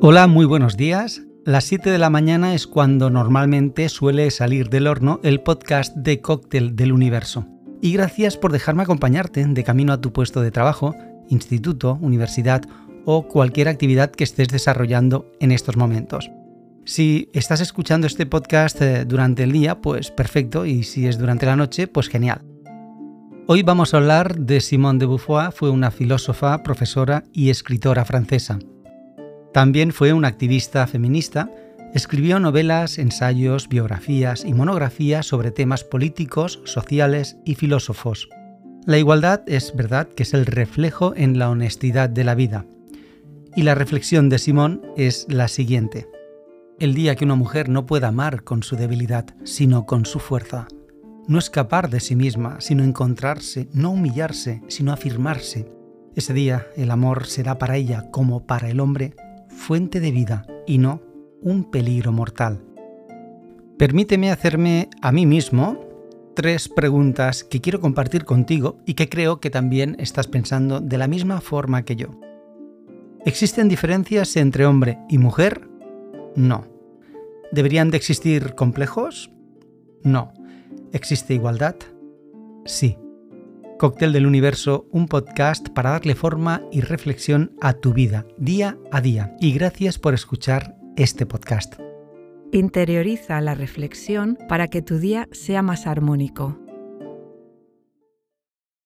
Hola, muy buenos días. Las 7 de la mañana es cuando normalmente suele salir del horno el podcast de Cóctel del Universo. Y gracias por dejarme acompañarte de camino a tu puesto de trabajo, instituto, universidad o cualquier actividad que estés desarrollando en estos momentos. Si estás escuchando este podcast eh, durante el día, pues perfecto, y si es durante la noche, pues genial. Hoy vamos a hablar de Simone de Beauvoir, fue una filósofa, profesora y escritora francesa. También fue una activista feminista, escribió novelas, ensayos, biografías y monografías sobre temas políticos, sociales y filósofos. La igualdad es verdad que es el reflejo en la honestidad de la vida. Y la reflexión de Simón es la siguiente. El día que una mujer no pueda amar con su debilidad, sino con su fuerza, no escapar de sí misma, sino encontrarse, no humillarse, sino afirmarse, ese día el amor será para ella, como para el hombre, fuente de vida y no un peligro mortal. Permíteme hacerme a mí mismo tres preguntas que quiero compartir contigo y que creo que también estás pensando de la misma forma que yo. ¿Existen diferencias entre hombre y mujer? No. ¿Deberían de existir complejos? No. ¿Existe igualdad? Sí. Cóctel del Universo, un podcast para darle forma y reflexión a tu vida día a día. Y gracias por escuchar este podcast. Interioriza la reflexión para que tu día sea más armónico.